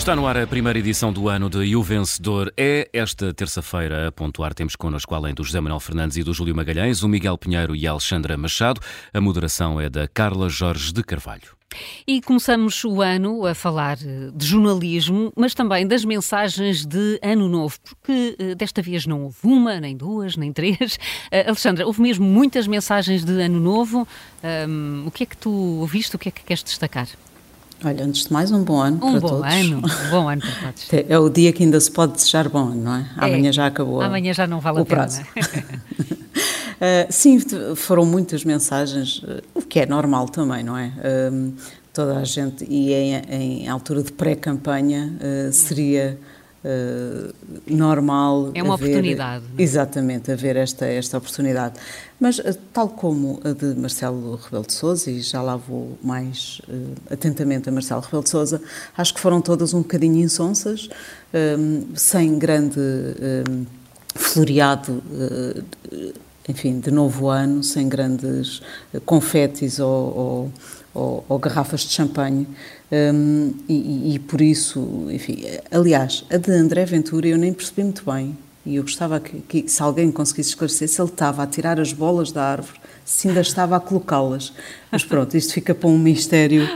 Está no ar a primeira edição do ano de E o Vencedor é esta terça-feira. A pontuar temos connosco, além do José Manuel Fernandes e do Júlio Magalhães, o Miguel Pinheiro e a Alexandra Machado. A moderação é da Carla Jorge de Carvalho. E começamos o ano a falar eh, de jornalismo, mas também das mensagens de Ano Novo, porque eh, desta vez não houve uma, nem duas, nem três. Uh, Alexandra, houve mesmo muitas mensagens de Ano Novo. Um, o que é que tu ouviste? O que é que queres destacar? Olha, antes de mais, um bom ano um para bom todos. Ano, um bom ano para todos. É o dia que ainda se pode desejar bom ano, não é? Amanhã É. já acabou. Amanhã já não vale o a pena. prazo. Uh, sim, foram muitas mensagens, uh, o que é normal também, não é? Um, toda a gente, e em, em altura de pré-campanha, uh, seria uh, normal. É uma haver, oportunidade, não é? Exatamente, haver esta, esta oportunidade. Mas, uh, tal como a de Marcelo Rebelo de Souza, e já lá vou mais uh, atentamente a Marcelo Rebelo de Souza, acho que foram todas um bocadinho insonsas, um, sem grande um, floreado. Uh, enfim, de novo ano, sem grandes confetes ou, ou, ou, ou garrafas de champanhe. Um, e, e, por isso, enfim, aliás, a de André Ventura eu nem percebi muito bem. E eu gostava que, que, se alguém conseguisse esclarecer se ele estava a tirar as bolas da árvore, se ainda estava a colocá-las. Mas pronto, isto fica para um mistério.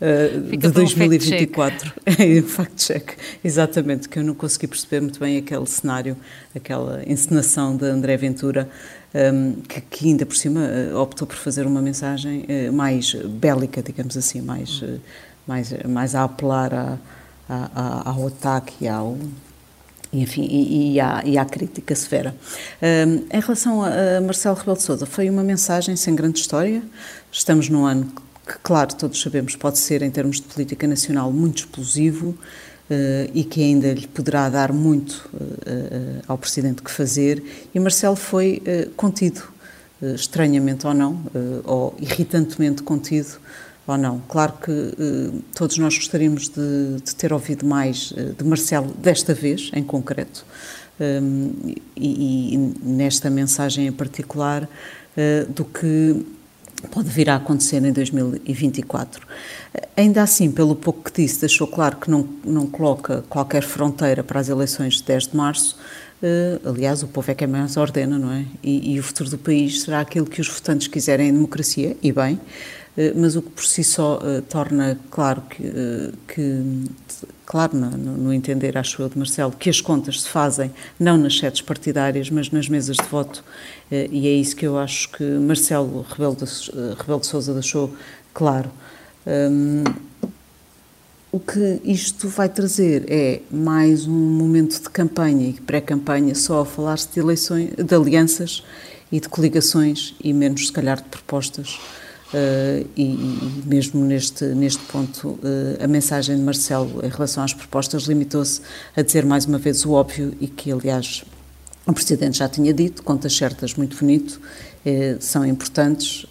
Uh, de para um 2024. É fact-check, exatamente, que eu não consegui perceber muito bem aquele cenário, aquela encenação de André Ventura, que, que, ainda por cima uh, optou por fazer uma mensagem uh, mais bélica, digamos assim, mais, uh, mais, mais a apelar a, a, ao ataque e ao. Enfim, e, e, à, e crítica severa. Um, em relação a, a Marcelo Rebelo de Sousa, foi uma mensagem sem grande história. Estamos num ano que, claro, todos sabemos, pode ser, em termos de política nacional, muito explosivo, e que ainda lhe poderá dar muito uh, uh, ao Presidente que fazer, e Marcelo foi contido, estranhamente ou não, ou irritantemente contido ou não. Claro que todos nós gostaríamos de, de, ter ouvido mais de Marcelo desta vez, em concreto, um, e, e, nesta mensagem em particular, do que pode vir a acontecer em 2024. Ainda assim, pelo pouco que disse, deixou claro que não, não coloca qualquer fronteira para as eleições de 10 de março. Uh, aliás, o povo é quem mais ordena, não é? E, e, o futuro do país será aquilo que os votantes quiserem em democracia, e bem, uh, mas o que por si só uh, torna claro que, que claro, no, no, entender, acho eu, de Marcelo, que as contas se fazem não nas sedes partidárias, mas nas mesas de voto, e é isso que eu acho que Marcelo Rebelo de, Rebelo de Sousa deixou claro. Um, o que isto vai trazer é mais um momento de campanha e pré-campanha só a falar-se de eleições, de alianças e de coligações e menos, se calhar, de propostas. Uh, e, e, mesmo neste, neste ponto, uh, a mensagem de Marcelo em relação às propostas limitou-se a dizer mais uma vez o óbvio e que, aliás, o Presidente já tinha dito, contas certas muito bonito, uh, são importantes.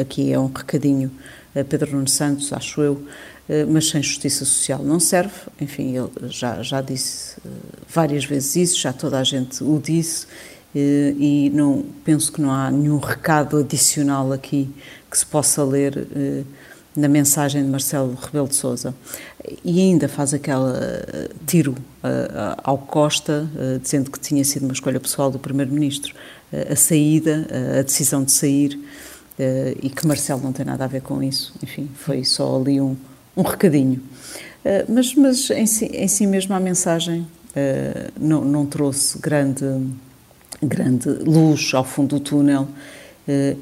aqui é um recadinho a Pedro Nuno Santos, acho eu, mas sem justiça social não serve. Enfim, ele já, já disse várias vezes isso, já toda a gente o disse, e não, penso que não há nenhum recado adicional aqui que se possa ler na mensagem de Marcelo Rebelo de Sousa. E ainda faz aquele tiro ao Costa, dizendo que tinha sido uma escolha pessoal do Primeiro-Ministro, a saída, a decisão de sair, e que Marcelo não tem nada a ver com isso. Enfim, foi só ali um, um recadinho. Mas mas em, si, em si mesmo a mensagem não, não trouxe grande, grande luz ao fundo do túnel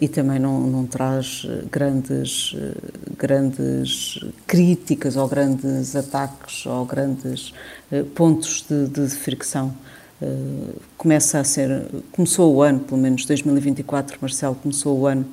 e também não, não traz grandes, grandes críticas ou grandes ataques ou grandes pontos de, de fricção. começa a ser, começou o ano, pelo menos 2024, Marcelo começou o ano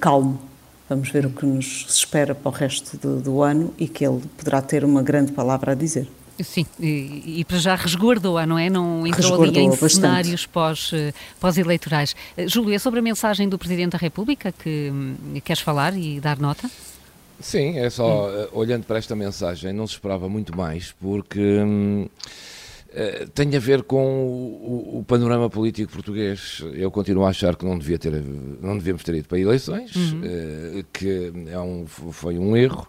calmo. Vamos ver o que nos espera para o resto do, do, ano e que ele poderá ter uma grande palavra a dizer. Sim, e, e para já resguardou-a, não é? Não entrou resguardou ali em bastante. cenários pós, pós-eleitorais. Júlio, é sobre a mensagem do Presidente da República que hum, queres falar e dar nota? Sim, é só, hum. olhando para esta mensagem, não se esperava muito mais, porque hum, tem a ver com o, o, panorama político português. Eu continuo a achar que não, devia ter, não devíamos ter ido para eleições, uhum. uh, que é um, foi um erro.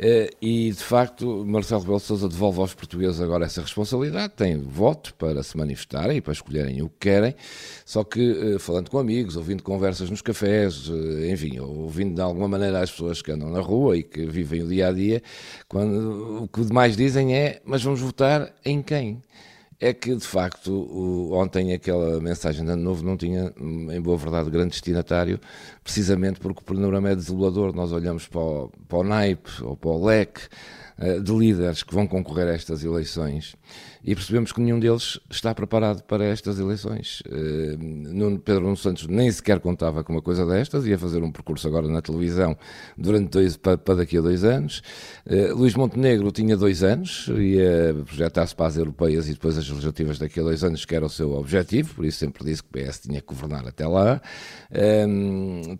Uh, e, de facto, Marcelo Rebelo de Sousa devolve aos portugueses agora essa responsabilidade, tem voto para se manifestarem e para escolherem o que querem, só que, uh, falando com amigos, ouvindo conversas nos cafés, uh, enfim, ouvindo de alguma maneira as pessoas que andam na rua e que vivem o dia-a-dia, -dia, quando, o que mais dizem é, mas vamos votar em quem? é que, de facto, ontem aquela mensagem de Ano Novo não tinha, em boa verdade, grande destinatário, precisamente porque o panorama é desolador. Nós olhamos para o, para o naipe ou para o leque uh, de líderes que vão concorrer a estas eleições e percebemos que nenhum deles está preparado para estas eleições. Uh, Nuno Pedro Nuno Santos nem sequer contava com uma coisa destas, ia fazer um percurso agora na televisão durante dois, para, daqui a dois anos. Uh, Luís Montenegro tinha dois anos, ia projetar-se para as europeias e depois as legislativas daqui a dois anos, que era o seu objetivo, por isso sempre disse que o PS tinha que governar até lá.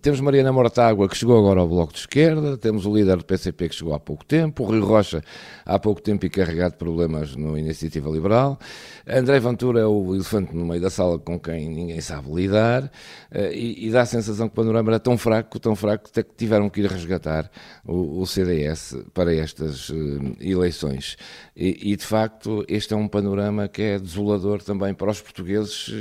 Temos Mariana Mortágua, que chegou agora ao Bloco de Esquerda, temos o líder do PCP que chegou há pouco tempo, o Rui Rocha há pouco tempo e carregado de problemas no Iniciativa Liberal. André Ventura é o elefante no meio da sala com quem ninguém sabe lidar uh, e, e, dá a sensação que o panorama era tão fraco, tão fraco, até que tiveram que ir resgatar o, o CDS para estas uh, eleições. E, e, de facto, este é um panorama que é desolador também para os portugueses,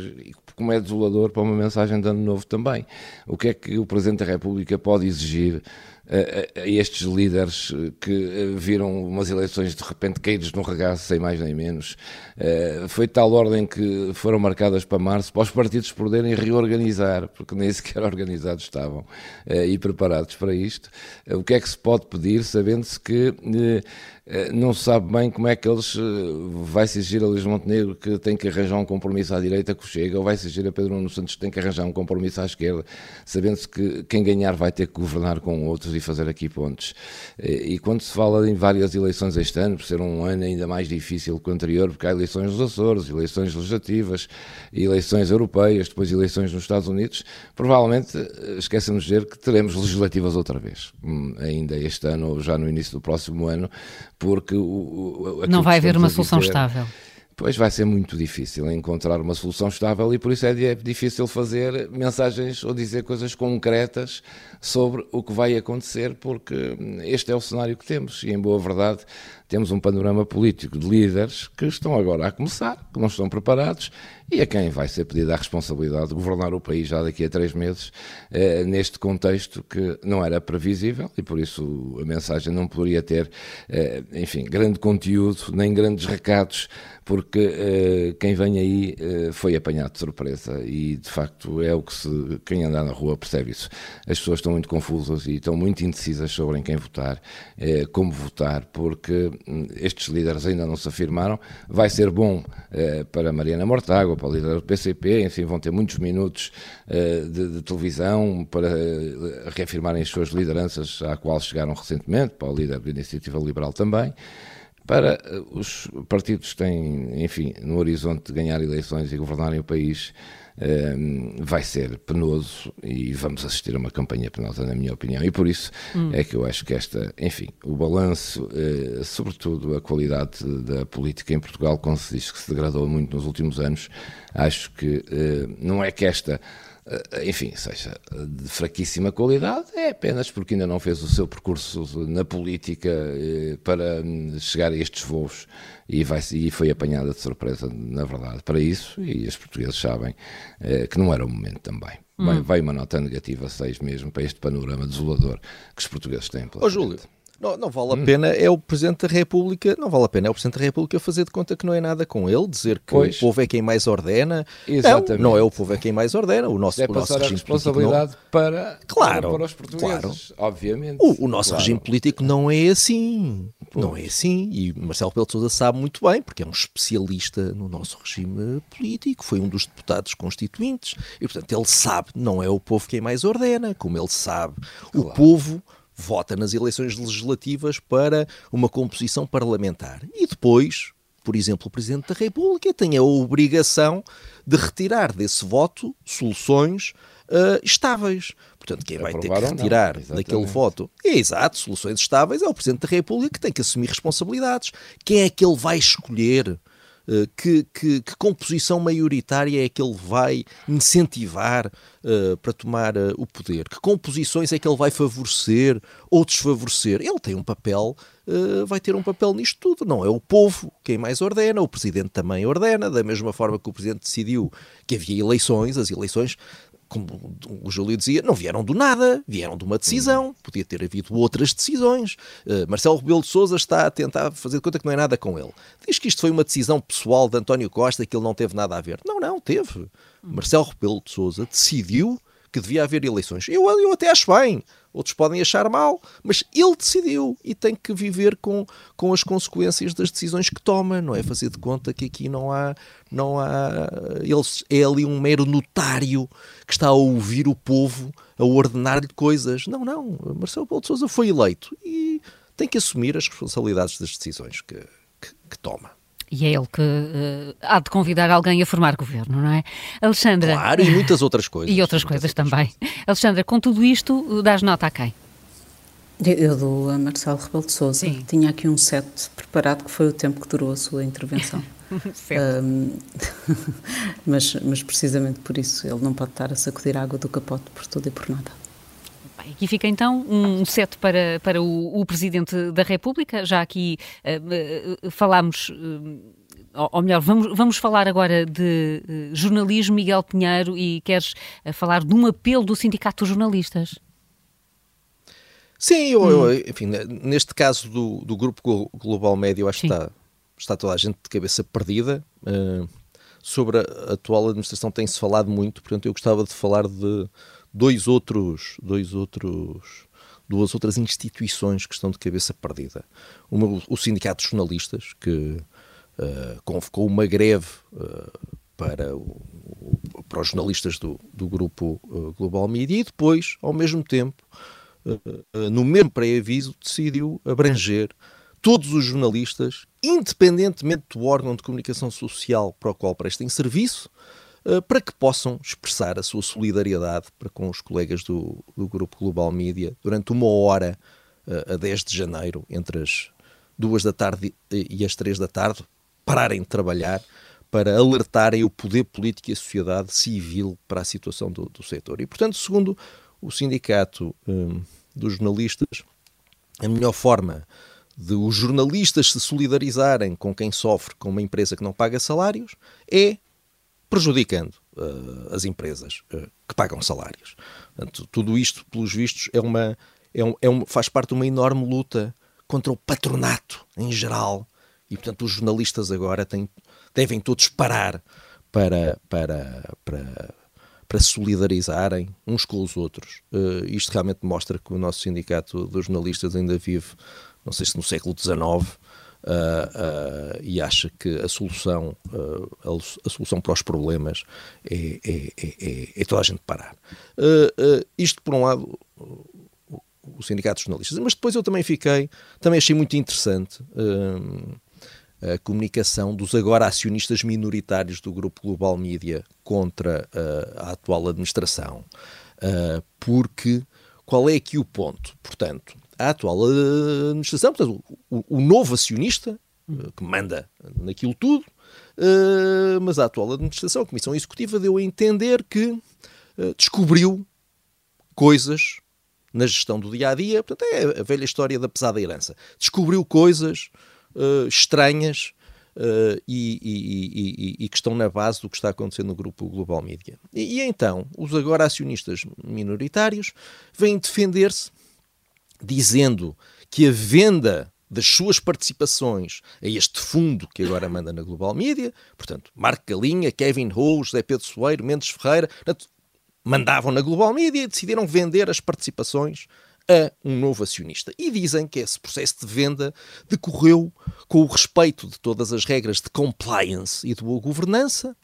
como é desolador para uma mensagem de ano novo também. O que é que o Presidente da República pode exigir a, a, estes líderes que eh, viram umas eleições de repente caídos no regaço, sem mais nem menos. Uh, foi tal ordem que foram marcadas para março, para os partidos poderem reorganizar, porque nem sequer organizados estavam uh, e preparados para isto. Uh, o que é que se pode pedir, sabendo-se que eh, não se sabe bem como é que eles eh, vai exigir a Luís Montenegro que tem que arranjar um compromisso à direita que chega, ou vai exigir a Pedro Nuno Santos que tem que arranjar um compromisso à esquerda, sabendo-se que quem ganhar vai ter que governar com outros e fazer aqui pontos. Eh, e quando se fala em várias eleições este ano, por ser um ano ainda mais difícil que o anterior, porque há eleições nos Açores, eleições legislativas, eleições europeias, depois eleições nos Estados Unidos, provavelmente esquecemos de dizer que teremos legislativas outra vez, hum, ainda este ano ou já no início do próximo ano, porque o, o não vai haver uma solução estável. Pois vai ser muito difícil encontrar uma solução estável e por isso é, é difícil fazer mensagens ou dizer coisas concretas sobre o que vai acontecer, porque este é o cenário que temos e, em boa verdade, temos um panorama político de líderes que estão agora a começar, que não estão preparados e a quem vai ser pedida a responsabilidade de governar o país já daqui a três meses, eh, neste contexto que não era previsível e por isso a mensagem não poderia ter, eh, enfim, grande conteúdo nem grandes recados, porque eh, quem vem aí eh, foi apanhado de surpresa e de facto é o que se, quem anda na rua percebe isso. As pessoas estão muito confusas e estão muito indecisas sobre em quem votar, eh, como votar, porque estes líderes ainda não se afirmaram. Vai ser bom eh, para Mariana Mortágua, para o líder do PCP, enfim, vão ter muitos minutos eh, de, de, televisão para eh, reafirmarem as suas lideranças à qual chegaram recentemente, para o líder da Iniciativa Liberal também para eh, os partidos que têm, enfim, no horizonte de ganhar eleições e governarem o país, vai ser penoso e vamos assistir a uma campanha penosa, na minha opinião. E por isso hum. é que eu acho que esta, enfim, o balanço, eh, sobretudo a qualidade da política em Portugal, como se diz que se degradou muito nos últimos anos, acho que eh, não é que esta enfim, seja de fraquíssima qualidade, é apenas porque ainda não fez o seu percurso na política para hum, chegar a estes voos e, vai, e foi apanhada de surpresa, na verdade, para isso, e os portugueses sabem eh, que não era o momento também. Hum. Uma nota negativa 6 mesmo para este panorama desolador que os portugueses têm. Ô, Júlio, não, não vale a hum. pena, é o Presidente da República, não vale a pena, é o Presidente da República fazer de conta que não é nada com ele, dizer que pois. o povo é quem mais ordena. Exatamente. Não, não é o povo é quem mais ordena, o nosso, é o nosso a responsabilidade não... para, claro, para os portugueses, claro. obviamente. O, o nosso claro. regime político não é assim, pois. não é assim, e Marcelo Pelo de Sousa sabe muito bem, porque é um especialista no nosso regime político, foi um dos deputados constituintes, e portanto ele sabe, não é o povo quem mais ordena, como ele sabe, claro. o povo vota nas eleições legislativas para uma composição parlamentar. E depois, por exemplo, o Presidente da República tem a obrigação de retirar desse voto soluções uh, estáveis. Portanto, quem vai ter que retirar daquele voto, é exato, soluções estáveis, é o Presidente da República que tem que assumir responsabilidades. Quem é que ele vai escolher? Uh, que, que, que, composição maioritária é que ele vai incentivar uh, para tomar uh, o poder? Que composições é que ele vai favorecer ou desfavorecer? Ele tem um papel, vai ter um papel nisto tudo. Não é o povo quem mais ordena, o presidente também ordena, da mesma forma que o presidente decidiu que havia eleições, as eleições como o Júlio dizia, não vieram do nada, vieram de uma decisão, podia ter havido outras decisões. Uh, Marcelo Rebelo de Sousa está a tentar fazer de conta que não é nada com ele. Diz que isto foi uma decisão pessoal de António Costa que ele não teve nada a ver. Não, não, teve. Marcelo Rebelo de Sousa decidiu que devia haver eleições. Eu, eu até acho bem outros podem achar mal, mas ele decidiu e tem que viver com, com as consequências das decisões que toma, não é fazer de conta que aqui não há, não há, ele é ali um mero notário que está a ouvir o povo, a ordenar-lhe coisas. Não, não, Marcelo Paulo de Sousa foi eleito e tem que assumir as responsabilidades das decisões que, que, que toma. E é ele que uh, há de convidar alguém a formar governo, não é? Alexandra. Claro, e muitas outras coisas. E outras coisas outras também. Coisas. Alexandra, com tudo isto, dás nota a quem? Eu dou a Marcelo Rebelo de Sousa. Sim. Tinha aqui um set preparado que foi o tempo que durou a sua intervenção. um, mas, mas precisamente por isso ele não pode estar a sacudir a água do capote por tudo e por nada. Aqui fica então um set para, para o, o Presidente da República. Já aqui uh, uh, falámos. Uh, ou melhor, vamos, vamos falar agora de jornalismo, Miguel Pinheiro, e queres falar de um apelo do Sindicato dos Jornalistas? Sim, eu, hum. eu, enfim, neste caso do, do Grupo Global Médio, acho Sim. que está, está toda a gente de cabeça perdida. sobre a atual administração tem-se falado muito, portanto, eu gostava de falar de dois outros, dois outros, duas outras instituições que estão de cabeça perdida. Uma, o Sindicato de Jornalistas, que uh, convocou uma greve uh, para, o, para os jornalistas do, do grupo uh, Global Media e depois, ao mesmo tempo, no mesmo pré-aviso, decidiu abranger todos os jornalistas, independentemente do órgão de comunicação social para o qual prestem serviço, para que possam expressar a sua solidariedade para com os colegas do, do Grupo Global Media durante uma hora uh, a 10 de janeiro, entre as duas da tarde e as três da tarde, pararem de trabalhar para alertarem o poder político e a sociedade civil para a situação do, do setor. E, portanto, segundo o Sindicato um, dos Jornalistas, a melhor forma de os jornalistas se solidarizarem com quem sofre com uma empresa que não paga salários é prejudicando uh, as empresas uh, que pagam salários. Portanto, tudo isto, pelos vistos, é uma, é um, é um, faz parte de uma enorme luta contra o patronato em geral. E, portanto, os jornalistas agora têm, devem todos parar para, para, para, para solidarizarem uns com os outros. Uh, isto realmente mostra que o nosso sindicato dos jornalistas ainda vive, não sei se no século XIX, Uh, uh, e acha que a solução, uh, a, solução para os problemas é, é, é, é toda a gente parar. isto, por um lado, o, Sindicato de Jornalistas, mas depois eu também fiquei, também achei muito interessante a comunicação dos agora acionistas minoritários do Grupo Global Media contra a atual administração, porque qual é aqui o ponto? Portanto, a atual administração, portanto, o, o novo acionista, eh, que manda naquilo tudo, uh, mas a atual administração, a Comissão Executiva, deu a entender que uh, descobriu coisas na gestão do dia a dia, portanto, é a velha história da pesada herança. Descobriu coisas uh, estranhas e, e, e, e, que estão na base do que está acontecendo no grupo Global Media. E, então, os agora acionistas minoritários vêm defender-se dizendo que a venda das suas participações a este fundo que agora manda na Global Media, portanto, Marco Galinha, Kevin Ho, José Pedro Soeiro, Mendes Ferreira, portanto, mandavam na Global Media e decidiram vender as participações a um novo acionista. E dizem que esse processo de venda decorreu com o respeito de todas as regras de compliance e de boa governança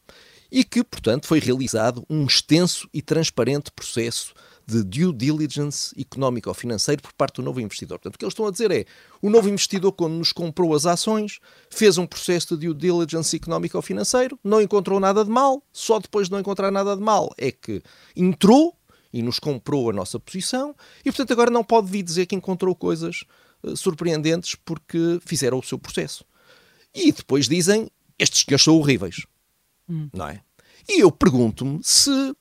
e que, portanto, foi realizado um extenso e transparente processo de due diligence económico ou financeiro por parte do novo investidor. Portanto, o que eles estão a dizer é, o novo investidor, quando nos comprou as ações, fez um processo de due diligence económico ou financeiro, não encontrou nada de mal, só depois de não encontrar nada de mal é que entrou e nos comprou a nossa posição e, portanto, agora não pode vir dizer que encontrou coisas uh, surpreendentes porque fizeram o seu processo. E depois dizem estes senhores são horríveis. Hum. Não é? E eu pergunto-me se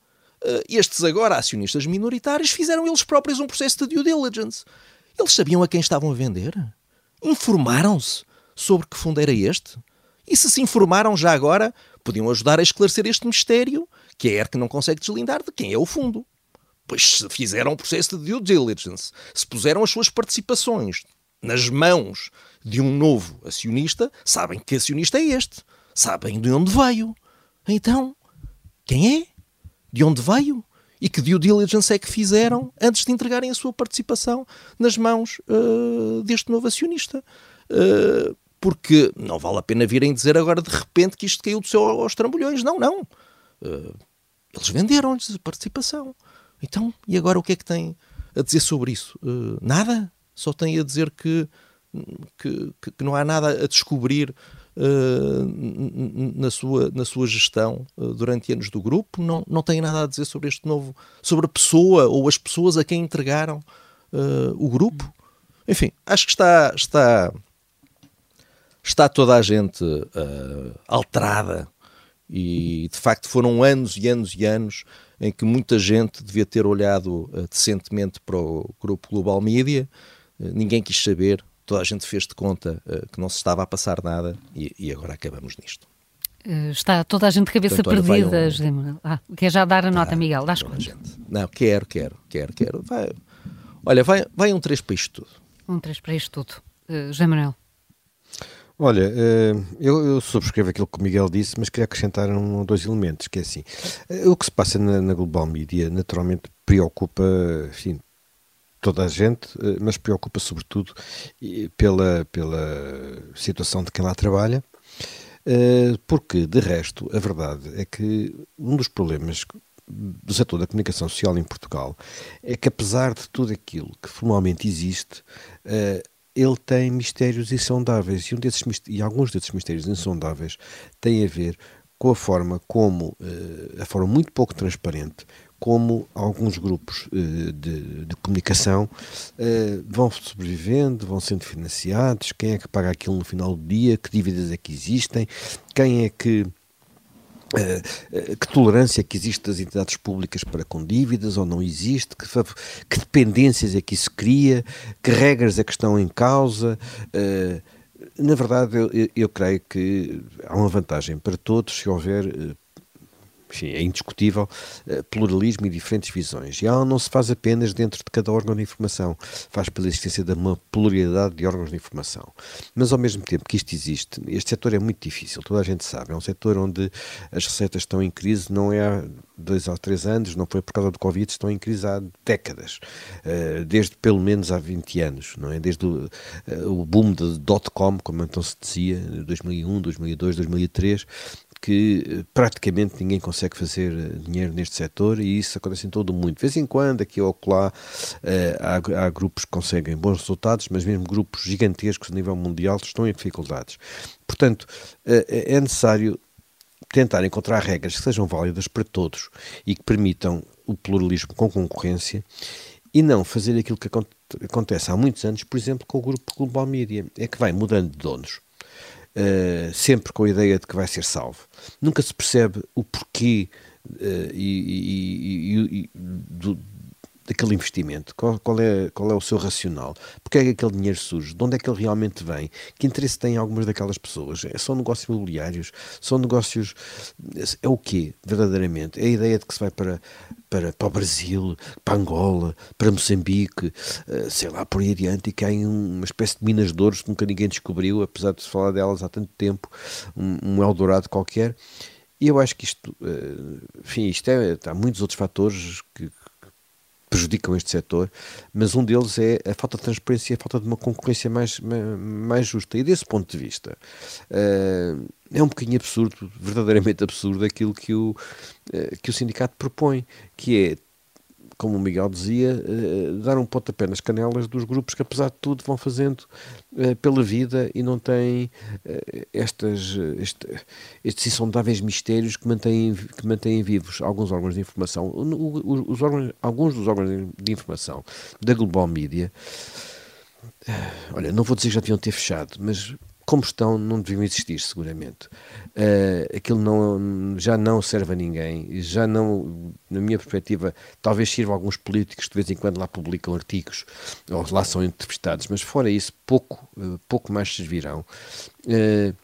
estes agora acionistas minoritários fizeram eles próprios um processo de due diligence. Eles sabiam a quem estavam a vender? Informaram-se sobre que fundo era este? E se se informaram já agora, podiam ajudar a esclarecer este mistério que a ERC não consegue deslindar de quem é o fundo. Pois se fizeram um processo de due diligence, se puseram as suas participações nas mãos de um novo acionista, sabem que acionista é este. Sabem de onde veio. Então, quem é? De onde veio? E que due diligence é que fizeram antes de entregarem a sua participação nas mãos uh, deste novo acionista? Uh, porque não vale a pena virem dizer agora de repente que isto caiu do céu aos trambolhões. Não, não. Uh, eles venderam-lhes a participação. Então, e agora o que é que tem a dizer sobre isso? Nada. Só tem a dizer que, que, que, não há nada a descobrir na, sua, na sua gestão uh, durante anos do grupo. Não, não tem nada a dizer sobre este novo, sobre a pessoa ou as pessoas a quem entregaram o grupo. Enfim, acho que está, está, está toda a gente alterada e de facto foram anos e anos e anos em que muita gente devia ter olhado uh, decentemente para o grupo Global Media, uh, ninguém quis saber, toda a gente fez de conta uh, que não se estava a passar nada e, e agora acabamos nisto. Está toda a gente de cabeça Portanto, perdida, José Manuel. Ah, quer já dar a nota, ah, Miguel? Dás conta? Não, quero, quero, quero, quero. Vai, olha, vai, vai um 3 para isto tudo. Um 3 para isto tudo. Uh, José Manuel. Olha, eh, eu, eu, subscrevo aquilo que o Miguel disse, mas queria acrescentar um ou dois elementos, que é assim, eh, o que se passa na, na Global Media naturalmente preocupa, enfim, toda a gente, eh, mas preocupa sobretudo pela, pela situação de quem lá trabalha, porque, de resto, a verdade é que um dos problemas do setor da comunicação social em Portugal é que, apesar de tudo aquilo que formalmente existe, ele tem mistérios insondáveis e, um desses, e alguns desses mistérios insondáveis têm a ver com a forma como, a forma muito pouco transparente, como alguns grupos uh, de, de, comunicação uh, vão sobrevivendo, vão sendo financiados, quem é que paga aquilo no final do dia, que dívidas é que existem, quem é que eh, que tolerância que existe das entidades públicas para com dívidas ou não existe, que, que dependências é que isso cria, que regras é que estão em causa. Na verdade, eu, eu, creio que há uma vantagem para todos se houver enfim, é indiscutível, eh, pluralismo e diferentes visões. E ela não se faz apenas dentro de cada órgão de informação, faz pela existência de uma pluralidade de órgãos de informação. Mas ao mesmo tempo que isto existe, este setor é muito difícil, toda a gente sabe, é um setor onde as receitas estão em crise, não é há dois ou três anos, não foi por causa do Covid, estão em crise há décadas, eh, desde pelo menos há 20 anos, não é? Desde o, eh, o boom de dot-com, como então se dizia, 2001, 2002, 2003, que eh, praticamente ninguém consegue fazer eh, dinheiro neste setor e isso acontece em todo o mundo. De vez em quando, aqui ou lá, eh, há, há, grupos que conseguem bons resultados, mas mesmo grupos gigantescos a nível mundial estão em dificuldades. Portanto, é necessário tentar encontrar regras que sejam válidas para todos e que permitam o pluralismo com concorrência e não fazer aquilo que acontece há muitos anos, por exemplo, com o grupo Global Media, é que vai mudando de donos uh, sempre com a ideia de que vai ser salvo. Nunca se percebe o porquê uh, e, e, e do, daquele investimento? Qual, qual, é, qual é o seu racional? Porque é que aquele dinheiro surge? De onde é que ele realmente vem? Que interesse têm algumas daquelas pessoas? É, são negócios imobiliários? São negócios. É o quê, verdadeiramente? É a ideia de que se vai para, para, para o Brasil, para Angola, para Moçambique, eh, sei lá, por aí adiante, e que há uma espécie de minas de ouros que nunca ninguém descobriu, apesar de se falar delas há tanto tempo, um, um Eldorado qualquer. E eu acho que isto, eh, enfim, isto é, há muitos outros fatores que, prejudicam este setor, mas um deles é a falta de transparência e a falta de uma concorrência mais, mais justa. E desse ponto de vista, uh, é um bocadinho absurdo, verdadeiramente absurdo, aquilo que o, uh, que o sindicato propõe, que é como o Miguel dizia, uh, dar um pontapé nas canelas dos grupos que, apesar de tudo, vão fazendo uh, pela vida e não têm uh, estas, este, estes insondáveis mistérios que mantêm, que mantêm vivos alguns órgãos de informação. Os órgãos, alguns dos órgãos de informação da Global Media, olha, não vou dizer que já deviam ter fechado, mas como estão, não deviam existir, seguramente. Uh, aquilo não, já não serve a ninguém, já não, na minha perspectiva, talvez sirva a alguns políticos de vez em quando lá publicam artigos ou lá são entrevistados, mas fora isso, pouco, uh, pouco mais servirão. Uh,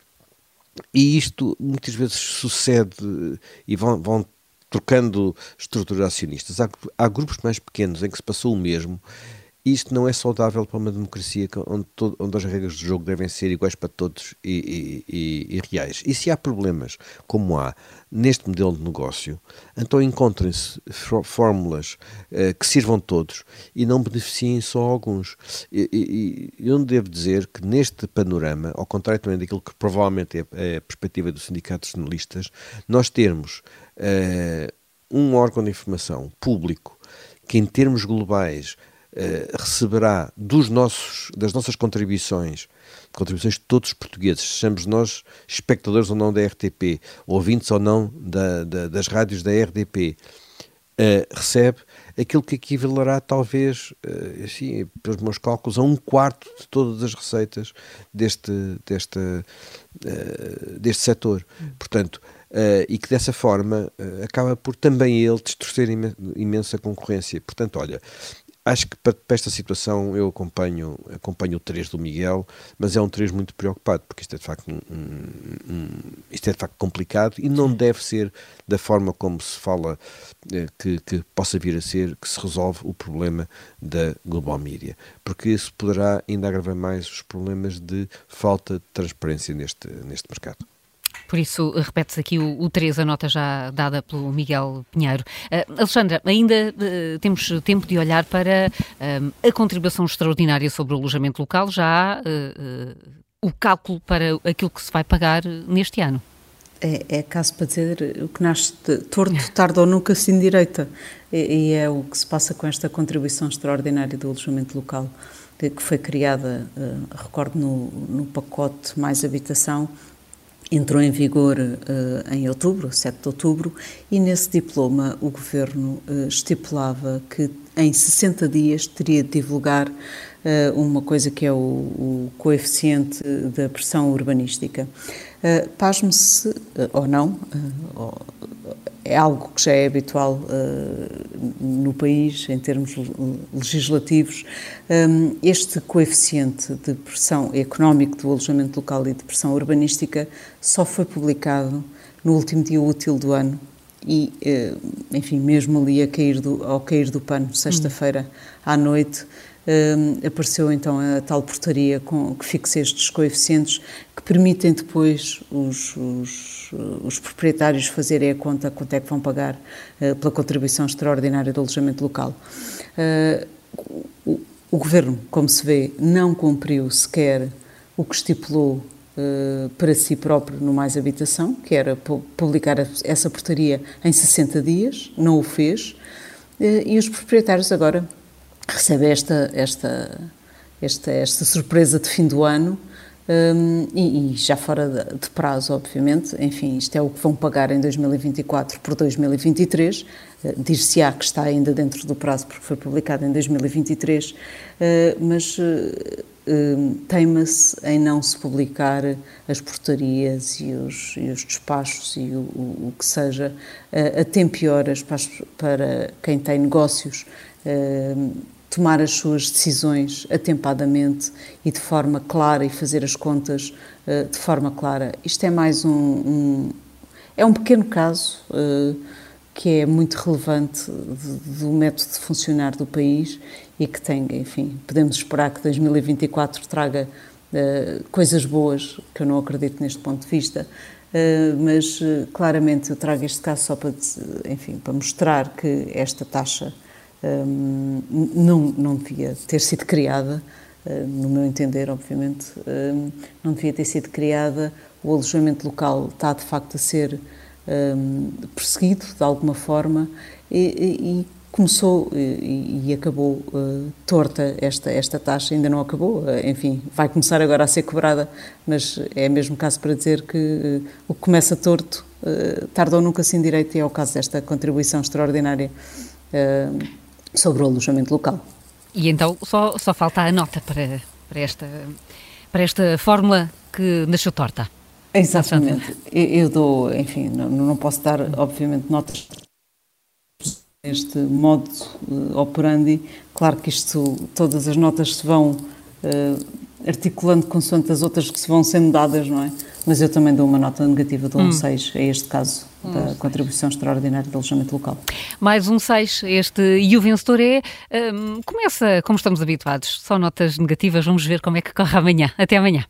e isto muitas vezes sucede e vão, vão trocando estruturas acionistas. Há, há grupos mais pequenos em que se passou o mesmo isto não é saudável para uma democracia onde, todo, onde, as regras do jogo devem ser iguais para todos e, e, e, e, reais. E se há problemas, como há neste modelo de negócio, então encontrem-se fórmulas uh, que sirvam todos e não beneficiem só alguns. E, eu devo dizer que neste panorama, ao contrário também daquilo que provavelmente é, é a perspectiva dos sindicatos jornalistas, nós termos uh, um órgão de informação público que em termos globais eh, receberá dos nossos, das nossas contribuições, contribuições de todos os portugueses, sejamos nós espectadores ou não da RTP, ouvintes ou não da, da, das rádios da RDP, uh, recebe aquilo que equivalerá talvez, uh, assim, pelos meus cálculos, a um quarto de todas as receitas deste, deste, uh, deste setor. Portanto, Uh, e que dessa forma uh, acaba por também ele distorcer imensa concorrência. Portanto, olha, Acho que para, para, esta situação eu acompanho, acompanho o 3 do Miguel, mas é um 3 muito preocupado, porque isto é de facto, um, um, um, isto é de facto complicado e não deve ser da forma como se fala eh, que, que, possa vir a ser que se resolve o problema da global media, porque isso poderá ainda agravar mais os problemas de falta de transparência neste, neste mercado. Por isso, repete-se aqui o, o 3, a nota já dada pelo Miguel Pinheiro. Uh, Alexandra, ainda uh, temos tempo de olhar para uh, a contribuição extraordinária sobre o alojamento local. Já há o cálculo para aquilo que se vai pagar neste ano. É, é caso para dizer o que nasce torto, tarde ou nunca se endireita. E, e é o que se passa com esta contribuição extraordinária do alojamento local, que foi criada, recordo, no, no pacote Mais Habitação, entrou em vigor uh, em outubro, 7 de outubro, e nesse diploma o governo uh, estipulava que em 60 dias teria de divulgar uh, uma coisa que é o, o coeficiente da pressão urbanística. Pasme-se, ou não, ou, é algo que já é habitual uh, no país, em termos legislativos. Um, este coeficiente de pressão económico do alojamento local e de pressão urbanística só foi publicado no último dia útil do ano e, uh, enfim, mesmo ali a cair do, ao cair do pano, sexta-feira à noite, uh, apareceu então a tal portaria com, que fixa estes coeficientes que permitem depois os, os, os, proprietários fazerem a conta quanto é que vão pagar uh, pela contribuição extraordinária do alojamento local. Uh, o, o, Governo, como se vê, não cumpriu sequer o que estipulou uh, para si próprio no Mais Habitação, que era publicar essa portaria em 60 dias, não o fez, e os proprietários agora recebem esta, esta, esta, esta surpresa de fim do ano um, e, e, já fora de, de, prazo, obviamente. Enfim, isto é o que vão pagar em 2024 por 2023. Uh, Dir-se-á que está ainda dentro do prazo porque foi publicado em 2023, uh, mas uh, teima-se em não se publicar as portarias e os, e os despachos e o, o, o que seja a tempo e horas para, para quem tem negócios tomar as suas decisões atempadamente e de forma clara e fazer as contas uh, de forma clara. Isto é mais um, um é um pequeno caso uh, que é muito relevante do método de funcionar do país e que tem, enfim, podemos esperar que 2024 traga uh, coisas boas, que eu não acredito neste ponto de vista, mas claramente eu trago este caso só para, enfim, para mostrar que esta taxa não, não devia ter sido criada, no meu entender, obviamente, não devia ter sido criada. O alojamento local está de facto a ser perseguido de alguma forma e, e, começou e, e acabou uh, torta esta, esta taxa, ainda não acabou, uh, enfim, vai começar agora a ser cobrada, mas é mesmo caso para dizer que uh, o que começa torto, tarde ou nunca se endireita, e é o caso desta contribuição extraordinária sobre o alojamento local. E então só, só falta a nota para, para, esta, para esta fórmula que nasceu torta. Exatamente. Eu, eu dou, enfim, não, não posso dar, obviamente, notas este modo uh, operandi. Claro que isto, todas as notas se vão uh, articulando consoante as outras que se vão sendo dadas, não é? Mas eu também dou uma nota negativa, dou hum. um 6 a este caso hum, da contribuição extraordinária do alojamento local. Mais um 6, este e o vencedor é, um, começa como estamos habituados, só notas negativas, vamos ver como é que corre amanhã. Até amanhã.